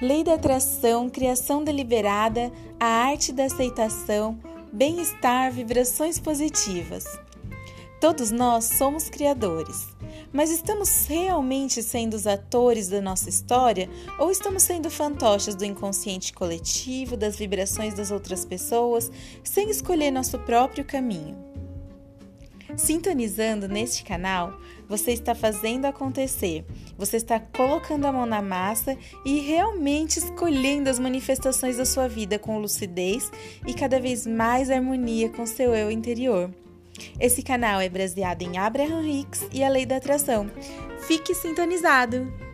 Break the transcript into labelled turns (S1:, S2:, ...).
S1: Lei da atração, criação deliberada, a arte da aceitação, bem-estar, vibrações positivas. Todos nós somos criadores, mas estamos realmente sendo os atores da nossa história ou estamos sendo fantoches do inconsciente coletivo, das vibrações das outras pessoas, sem escolher nosso próprio caminho? Sintonizando neste canal, você está fazendo acontecer, você está colocando a mão na massa e realmente escolhendo as manifestações da sua vida com lucidez e cada vez mais harmonia com seu eu interior. Esse canal é baseado em Abraham Hicks e a Lei da Atração. Fique sintonizado!